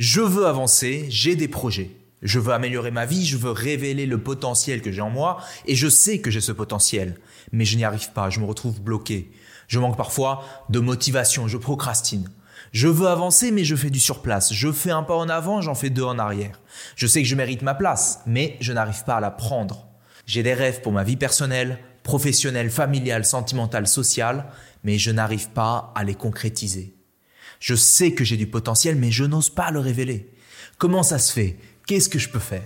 Je veux avancer, j'ai des projets. Je veux améliorer ma vie, je veux révéler le potentiel que j'ai en moi, et je sais que j'ai ce potentiel. Mais je n'y arrive pas, je me retrouve bloqué. Je manque parfois de motivation, je procrastine. Je veux avancer, mais je fais du surplace. Je fais un pas en avant, j'en fais deux en arrière. Je sais que je mérite ma place, mais je n'arrive pas à la prendre. J'ai des rêves pour ma vie personnelle, professionnelle, familiale, sentimentale, sociale, mais je n'arrive pas à les concrétiser. Je sais que j'ai du potentiel, mais je n'ose pas le révéler. Comment ça se fait? Qu'est-ce que je peux faire?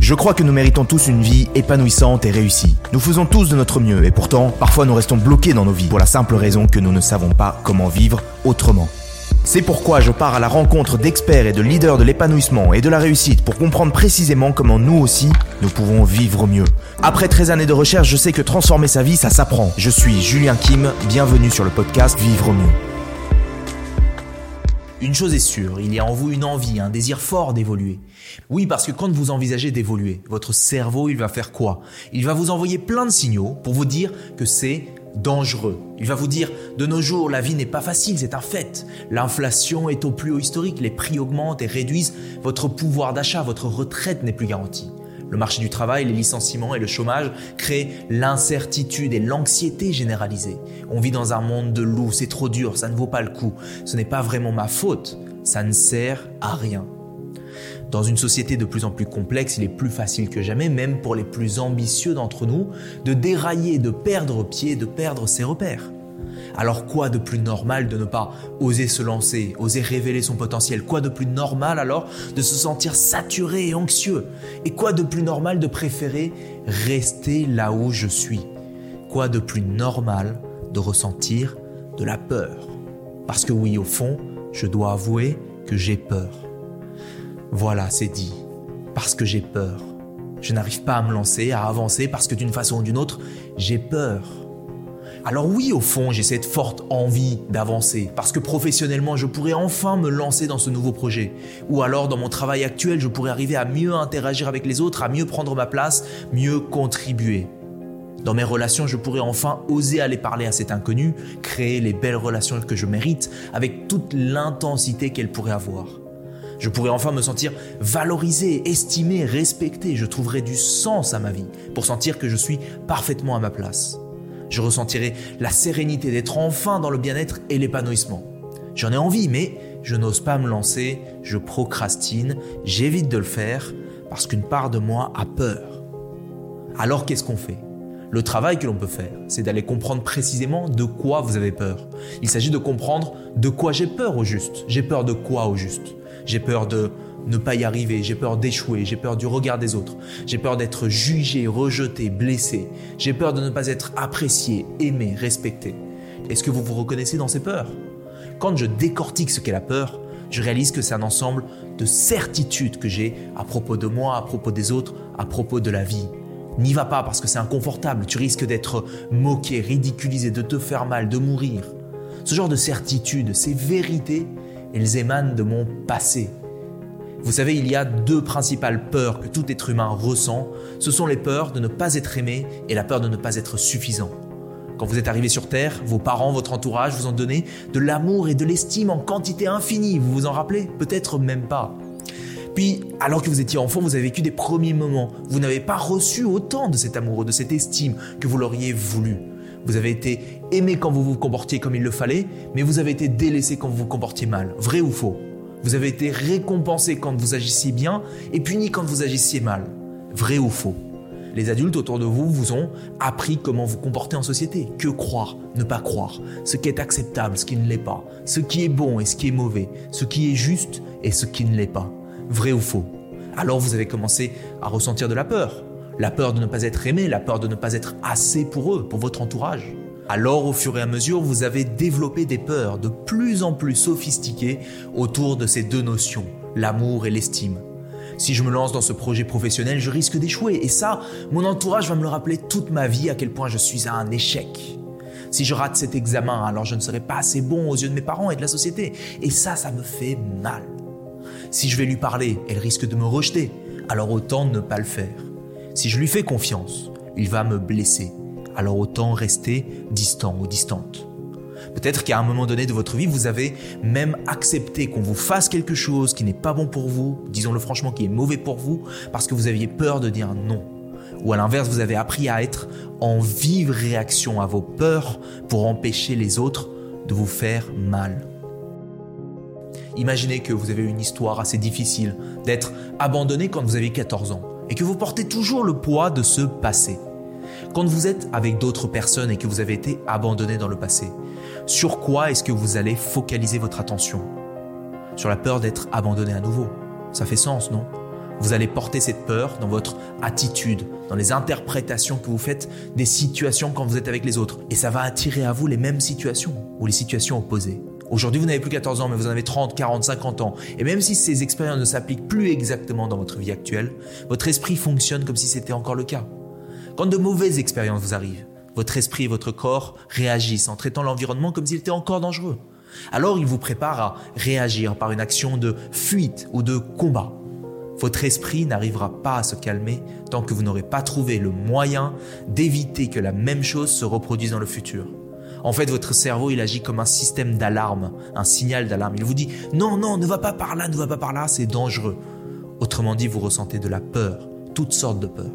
Je crois que nous méritons tous une vie épanouissante et réussie. Nous faisons tous de notre mieux et pourtant, parfois nous restons bloqués dans nos vies pour la simple raison que nous ne savons pas comment vivre autrement. C'est pourquoi je pars à la rencontre d'experts et de leaders de l'épanouissement et de la réussite pour comprendre précisément comment nous aussi, nous pouvons vivre mieux. Après 13 années de recherche, je sais que transformer sa vie, ça s'apprend. Je suis Julien Kim, bienvenue sur le podcast Vivre mieux. Une chose est sûre, il y a en vous une envie, un désir fort d'évoluer. Oui, parce que quand vous envisagez d'évoluer, votre cerveau, il va faire quoi? Il va vous envoyer plein de signaux pour vous dire que c'est dangereux. Il va vous dire, de nos jours, la vie n'est pas facile, c'est un fait. L'inflation est au plus haut historique, les prix augmentent et réduisent votre pouvoir d'achat, votre retraite n'est plus garantie. Le marché du travail, les licenciements et le chômage créent l'incertitude et l'anxiété généralisée. On vit dans un monde de loups, c'est trop dur, ça ne vaut pas le coup. Ce n'est pas vraiment ma faute, ça ne sert à rien. Dans une société de plus en plus complexe, il est plus facile que jamais, même pour les plus ambitieux d'entre nous, de dérailler, de perdre pied, de perdre ses repères. Alors quoi de plus normal de ne pas oser se lancer, oser révéler son potentiel? Quoi de plus normal alors de se sentir saturé et anxieux? Et quoi de plus normal de préférer rester là où je suis? Quoi de plus normal de ressentir de la peur? Parce que oui, au fond, je dois avouer que j'ai peur. Voilà, c'est dit. Parce que j'ai peur. Je n'arrive pas à me lancer, à avancer, parce que d'une façon ou d'une autre, j'ai peur. Alors oui, au fond, j'ai cette forte envie d'avancer, parce que professionnellement, je pourrais enfin me lancer dans ce nouveau projet. Ou alors, dans mon travail actuel, je pourrais arriver à mieux interagir avec les autres, à mieux prendre ma place, mieux contribuer. Dans mes relations, je pourrais enfin oser aller parler à cet inconnu, créer les belles relations que je mérite, avec toute l'intensité qu'elle pourrait avoir. Je pourrais enfin me sentir valorisé, estimé, respecté. Je trouverais du sens à ma vie pour sentir que je suis parfaitement à ma place. Je ressentirai la sérénité d'être enfin dans le bien-être et l'épanouissement. J'en ai envie, mais je n'ose pas me lancer, je procrastine, j'évite de le faire parce qu'une part de moi a peur. Alors qu'est-ce qu'on fait? Le travail que l'on peut faire, c'est d'aller comprendre précisément de quoi vous avez peur. Il s'agit de comprendre de quoi j'ai peur au juste. J'ai peur de quoi au juste? J'ai peur de ne pas y arriver, j'ai peur d'échouer, j'ai peur du regard des autres, j'ai peur d'être jugé, rejeté, blessé, j'ai peur de ne pas être apprécié, aimé, respecté. Est-ce que vous vous reconnaissez dans ces peurs? Quand je décortique ce qu'est la peur, je réalise que c'est un ensemble de certitudes que j'ai à propos de moi, à propos des autres, à propos de la vie. N'y va pas parce que c'est inconfortable, tu risques d'être moqué, ridiculisé, de te faire mal, de mourir. Ce genre de certitudes, ces vérités, elles émanent de mon passé, vous savez, il y a deux principales peurs que tout être humain ressent. Ce sont les peurs de ne pas être aimé et la peur de ne pas être suffisant. Quand vous êtes arrivé sur Terre, vos parents, votre entourage vous ont donné de l'amour et de l'estime en quantité infinie. Vous vous en rappelez Peut-être même pas. Puis, alors que vous étiez enfant, vous avez vécu des premiers moments. Vous n'avez pas reçu autant de cet amour, de cette estime que vous l'auriez voulu. Vous avez été aimé quand vous vous comportiez comme il le fallait, mais vous avez été délaissé quand vous vous comportiez mal. Vrai ou faux? Vous avez été récompensé quand vous agissiez bien et puni quand vous agissiez mal. Vrai ou faux? Les adultes autour de vous vous ont appris comment vous comporter en société. Que croire, ne pas croire? Ce qui est acceptable, ce qui ne l'est pas. Ce qui est bon et ce qui est mauvais. Ce qui est juste et ce qui ne l'est pas. Vrai ou faux? Alors vous avez commencé à ressentir de la peur. La peur de ne pas être aimé, la peur de ne pas être assez pour eux, pour votre entourage. Alors au fur et à mesure, vous avez développé des peurs de plus en plus sophistiquées autour de ces deux notions, l'amour et l'estime. Si je me lance dans ce projet professionnel, je risque d'échouer. Et ça, mon entourage va me le rappeler toute ma vie à quel point je suis à un échec. Si je rate cet examen, alors je ne serai pas assez bon aux yeux de mes parents et de la société. Et ça, ça me fait mal. Si je vais lui parler, elle risque de me rejeter. Alors autant ne pas le faire. Si je lui fais confiance, il va me blesser alors autant rester distant ou distante. Peut-être qu'à un moment donné de votre vie, vous avez même accepté qu'on vous fasse quelque chose qui n'est pas bon pour vous, disons-le franchement, qui est mauvais pour vous, parce que vous aviez peur de dire non. Ou à l'inverse, vous avez appris à être en vive réaction à vos peurs pour empêcher les autres de vous faire mal. Imaginez que vous avez une histoire assez difficile, d'être abandonné quand vous avez 14 ans, et que vous portez toujours le poids de ce passé. Quand vous êtes avec d'autres personnes et que vous avez été abandonné dans le passé, sur quoi est-ce que vous allez focaliser votre attention? Sur la peur d'être abandonné à nouveau. Ça fait sens, non? Vous allez porter cette peur dans votre attitude, dans les interprétations que vous faites des situations quand vous êtes avec les autres. Et ça va attirer à vous les mêmes situations ou les situations opposées. Aujourd'hui, vous n'avez plus 14 ans, mais vous en avez 30, 40, 50 ans. Et même si ces expériences ne s'appliquent plus exactement dans votre vie actuelle, votre esprit fonctionne comme si c'était encore le cas. Quand de mauvaises expériences vous arrivent, votre esprit et votre corps réagissent en traitant l'environnement comme s'il était encore dangereux. Alors il vous prépare à réagir par une action de fuite ou de combat. Votre esprit n'arrivera pas à se calmer tant que vous n'aurez pas trouvé le moyen d'éviter que la même chose se reproduise dans le futur. En fait, votre cerveau, il agit comme un système d'alarme, un signal d'alarme. Il vous dit non, non, ne va pas par là, ne va pas par là, c'est dangereux. Autrement dit, vous ressentez de la peur, toutes sortes de peurs.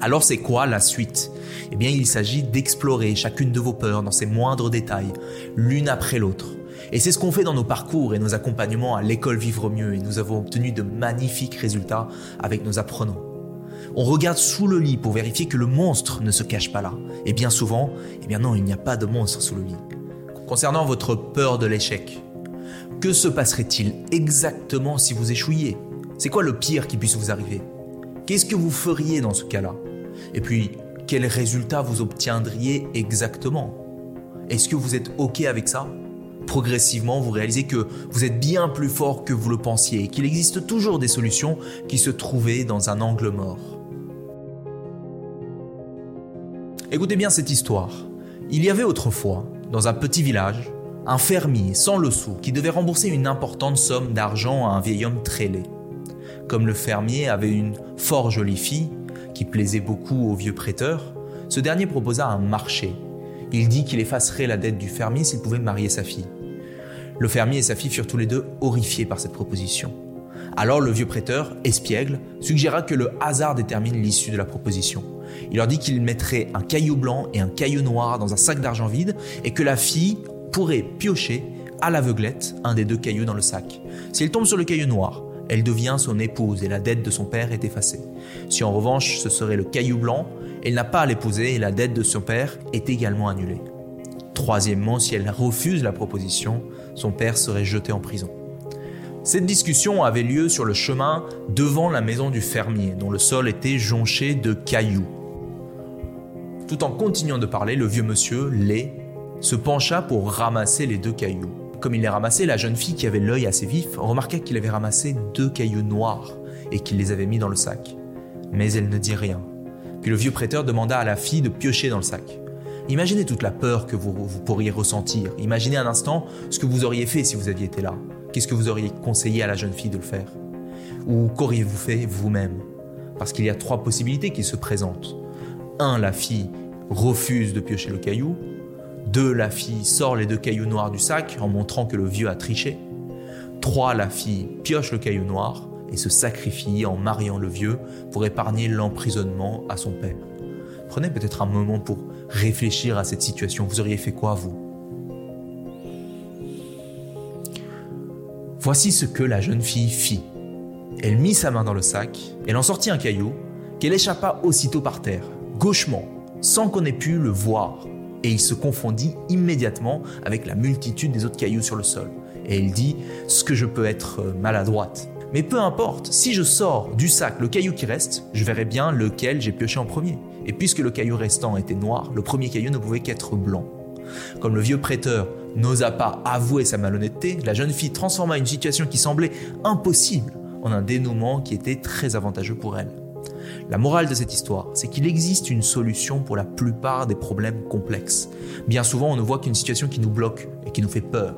Alors c'est quoi la suite? Eh bien il s'agit d'explorer chacune de vos peurs dans ses moindres détails, l'une après l'autre. Et c'est ce qu'on fait dans nos parcours et nos accompagnements à l'école Vivre Mieux et nous avons obtenu de magnifiques résultats avec nos apprenants. On regarde sous le lit pour vérifier que le monstre ne se cache pas là. Et bien souvent, eh bien non, il n'y a pas de monstre sous le lit. Concernant votre peur de l'échec, que se passerait-il exactement si vous échouiez? C'est quoi le pire qui puisse vous arriver? Qu'est-ce que vous feriez dans ce cas-là? Et puis, quels résultats vous obtiendriez exactement? Est-ce que vous êtes OK avec ça? Progressivement, vous réalisez que vous êtes bien plus fort que vous le pensiez et qu'il existe toujours des solutions qui se trouvaient dans un angle mort. Écoutez bien cette histoire. Il y avait autrefois, dans un petit village, un fermier sans le sou qui devait rembourser une importante somme d'argent à un vieil homme très laid. Comme le fermier avait une fort jolie fille, qui plaisait beaucoup au vieux prêteur, ce dernier proposa un marché. Il dit qu'il effacerait la dette du fermier s'il pouvait marier sa fille. Le fermier et sa fille furent tous les deux horrifiés par cette proposition. Alors le vieux prêteur, espiègle, suggéra que le hasard détermine l'issue de la proposition. Il leur dit qu'il mettrait un caillou blanc et un caillou noir dans un sac d'argent vide et que la fille pourrait piocher à l'aveuglette un des deux cailloux dans le sac. S'il tombe sur le caillou noir, elle devient son épouse et la dette de son père est effacée. Si en revanche ce serait le caillou blanc, elle n'a pas à l'épouser et la dette de son père est également annulée. Troisièmement, si elle refuse la proposition, son père serait jeté en prison. Cette discussion avait lieu sur le chemin devant la maison du fermier, dont le sol était jonché de cailloux. Tout en continuant de parler, le vieux monsieur, laid, se pencha pour ramasser les deux cailloux. Comme il les ramassait, la jeune fille qui avait l'œil assez vif remarqua qu'il avait ramassé deux cailloux noirs et qu'il les avait mis dans le sac. Mais elle ne dit rien. Puis le vieux prêteur demanda à la fille de piocher dans le sac. Imaginez toute la peur que vous, vous pourriez ressentir. Imaginez un instant ce que vous auriez fait si vous aviez été là. Qu'est-ce que vous auriez conseillé à la jeune fille de le faire? Ou qu'auriez-vous fait vous-même? Parce qu'il y a trois possibilités qui se présentent. Un, la fille refuse de piocher le caillou. Deux, la fille sort les deux cailloux noirs du sac en montrant que le vieux a triché. Trois, la fille pioche le caillou noir et se sacrifie en mariant le vieux pour épargner l'emprisonnement à son père. Prenez peut-être un moment pour réfléchir à cette situation. Vous auriez fait quoi, vous? Voici ce que la jeune fille fit. Elle mit sa main dans le sac, elle en sortit un caillou, qu'elle échappa aussitôt par terre, gauchement, sans qu'on ait pu le voir, et il se confondit immédiatement avec la multitude des autres cailloux sur le sol. Et elle dit Ce que je peux être euh, maladroite. Mais peu importe, si je sors du sac le caillou qui reste, je verrai bien lequel j'ai pioché en premier. Et puisque le caillou restant était noir, le premier caillou ne pouvait qu'être blanc. Comme le vieux prêteur n'osa pas avouer sa malhonnêteté, la jeune fille transforma une situation qui semblait impossible en un dénouement qui était très avantageux pour elle. La morale de cette histoire, c'est qu'il existe une solution pour la plupart des problèmes complexes. Bien souvent, on ne voit qu'une situation qui nous bloque et qui nous fait peur.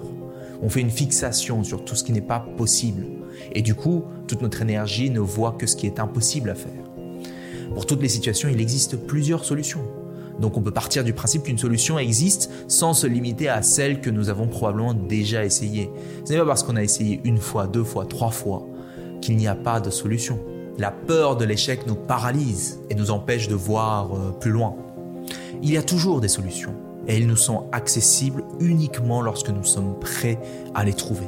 On fait une fixation sur tout ce qui n'est pas possible. Et du coup, toute notre énergie ne voit que ce qui est impossible à faire. Pour toutes les situations, il existe plusieurs solutions. Donc on peut partir du principe qu'une solution existe sans se limiter à celle que nous avons probablement déjà essayée. Ce n'est pas parce qu'on a essayé une fois, deux fois, trois fois qu'il n'y a pas de solution. La peur de l'échec nous paralyse et nous empêche de voir euh, plus loin. Il y a toujours des solutions et elles nous sont accessibles uniquement lorsque nous sommes prêts à les trouver.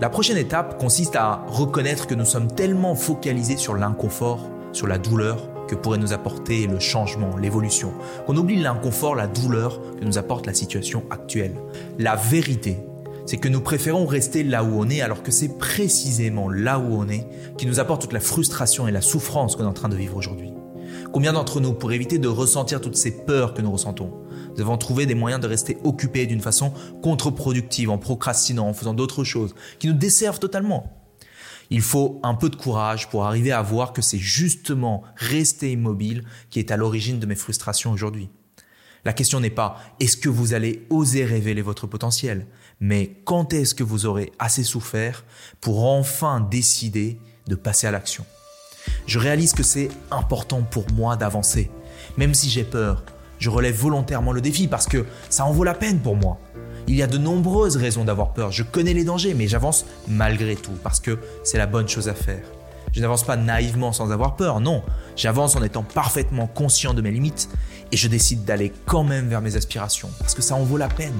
La prochaine étape consiste à reconnaître que nous sommes tellement focalisés sur l'inconfort, sur la douleur, que pourrait nous apporter le changement, l'évolution, qu'on oublie l'inconfort, la douleur que nous apporte la situation actuelle. La vérité, c'est que nous préférons rester là où on est alors que c'est précisément là où on est qui nous apporte toute la frustration et la souffrance qu'on est en train de vivre aujourd'hui. Combien d'entre nous, pour éviter de ressentir toutes ces peurs que nous ressentons, devons trouver des moyens de rester occupés d'une façon contre-productive, en procrastinant, en faisant d'autres choses qui nous desservent totalement il faut un peu de courage pour arriver à voir que c'est justement rester immobile qui est à l'origine de mes frustrations aujourd'hui. La question n'est pas est-ce que vous allez oser révéler votre potentiel, mais quand est-ce que vous aurez assez souffert pour enfin décider de passer à l'action? Je réalise que c'est important pour moi d'avancer. Même si j'ai peur, je relève volontairement le défi parce que ça en vaut la peine pour moi. Il y a de nombreuses raisons d'avoir peur. Je connais les dangers, mais j'avance malgré tout parce que c'est la bonne chose à faire. Je n'avance pas naïvement sans avoir peur, non. J'avance en étant parfaitement conscient de mes limites et je décide d'aller quand même vers mes aspirations parce que ça en vaut la peine.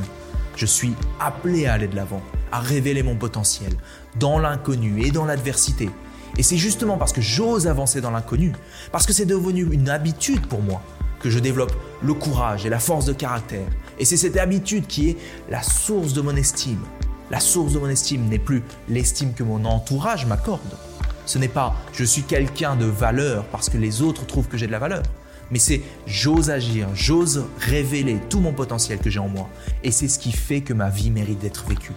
Je suis appelé à aller de l'avant, à révéler mon potentiel dans l'inconnu et dans l'adversité. Et c'est justement parce que j'ose avancer dans l'inconnu, parce que c'est devenu une habitude pour moi, que je développe le courage et la force de caractère. Et c'est cette habitude qui est la source de mon estime. La source de mon estime n'est plus l'estime que mon entourage m'accorde. Ce n'est pas je suis quelqu'un de valeur parce que les autres trouvent que j'ai de la valeur. Mais c'est j'ose agir, j'ose révéler tout mon potentiel que j'ai en moi. Et c'est ce qui fait que ma vie mérite d'être vécue.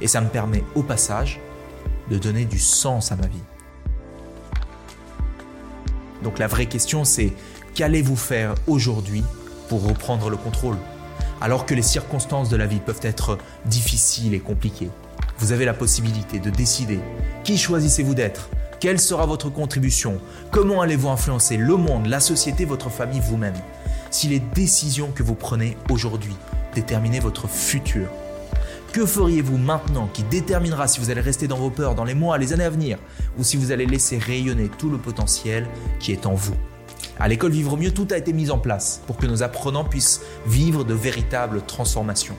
Et ça me permet au passage de donner du sens à ma vie. Donc la vraie question c'est Qu'allez-vous faire aujourd'hui pour reprendre le contrôle? Alors que les circonstances de la vie peuvent être difficiles et compliquées, vous avez la possibilité de décider qui choisissez-vous d'être? Quelle sera votre contribution? Comment allez-vous influencer le monde, la société, votre famille, vous-même? Si les décisions que vous prenez aujourd'hui déterminaient votre futur, que feriez-vous maintenant qui déterminera si vous allez rester dans vos peurs dans les mois, les années à venir, ou si vous allez laisser rayonner tout le potentiel qui est en vous? À l'école Vivre Mieux, tout a été mis en place pour que nos apprenants puissent vivre de véritables transformations.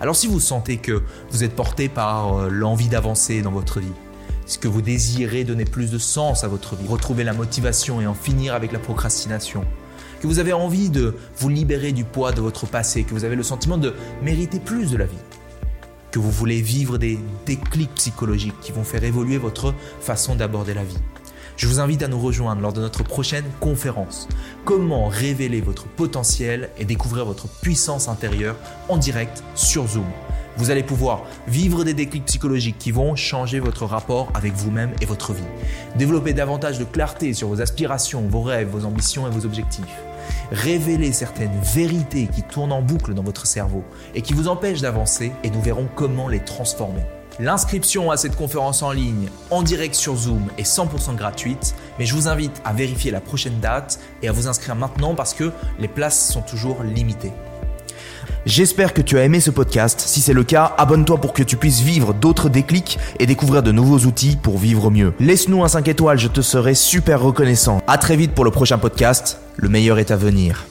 Alors si vous sentez que vous êtes porté par euh, l'envie d'avancer dans votre vie, que vous désirez donner plus de sens à votre vie, retrouver la motivation et en finir avec la procrastination, que vous avez envie de vous libérer du poids de votre passé, que vous avez le sentiment de mériter plus de la vie, que vous voulez vivre des déclics psychologiques qui vont faire évoluer votre façon d'aborder la vie. Je vous invite à nous rejoindre lors de notre prochaine conférence. Comment révéler votre potentiel et découvrir votre puissance intérieure en direct sur Zoom. Vous allez pouvoir vivre des déclics psychologiques qui vont changer votre rapport avec vous-même et votre vie. Développer davantage de clarté sur vos aspirations, vos rêves, vos ambitions et vos objectifs. Révéler certaines vérités qui tournent en boucle dans votre cerveau et qui vous empêchent d'avancer et nous verrons comment les transformer. L'inscription à cette conférence en ligne en direct sur Zoom est 100% gratuite, mais je vous invite à vérifier la prochaine date et à vous inscrire maintenant parce que les places sont toujours limitées. J'espère que tu as aimé ce podcast. Si c'est le cas, abonne-toi pour que tu puisses vivre d'autres déclics et découvrir de nouveaux outils pour vivre mieux. Laisse-nous un 5 étoiles, je te serai super reconnaissant. À très vite pour le prochain podcast. Le meilleur est à venir.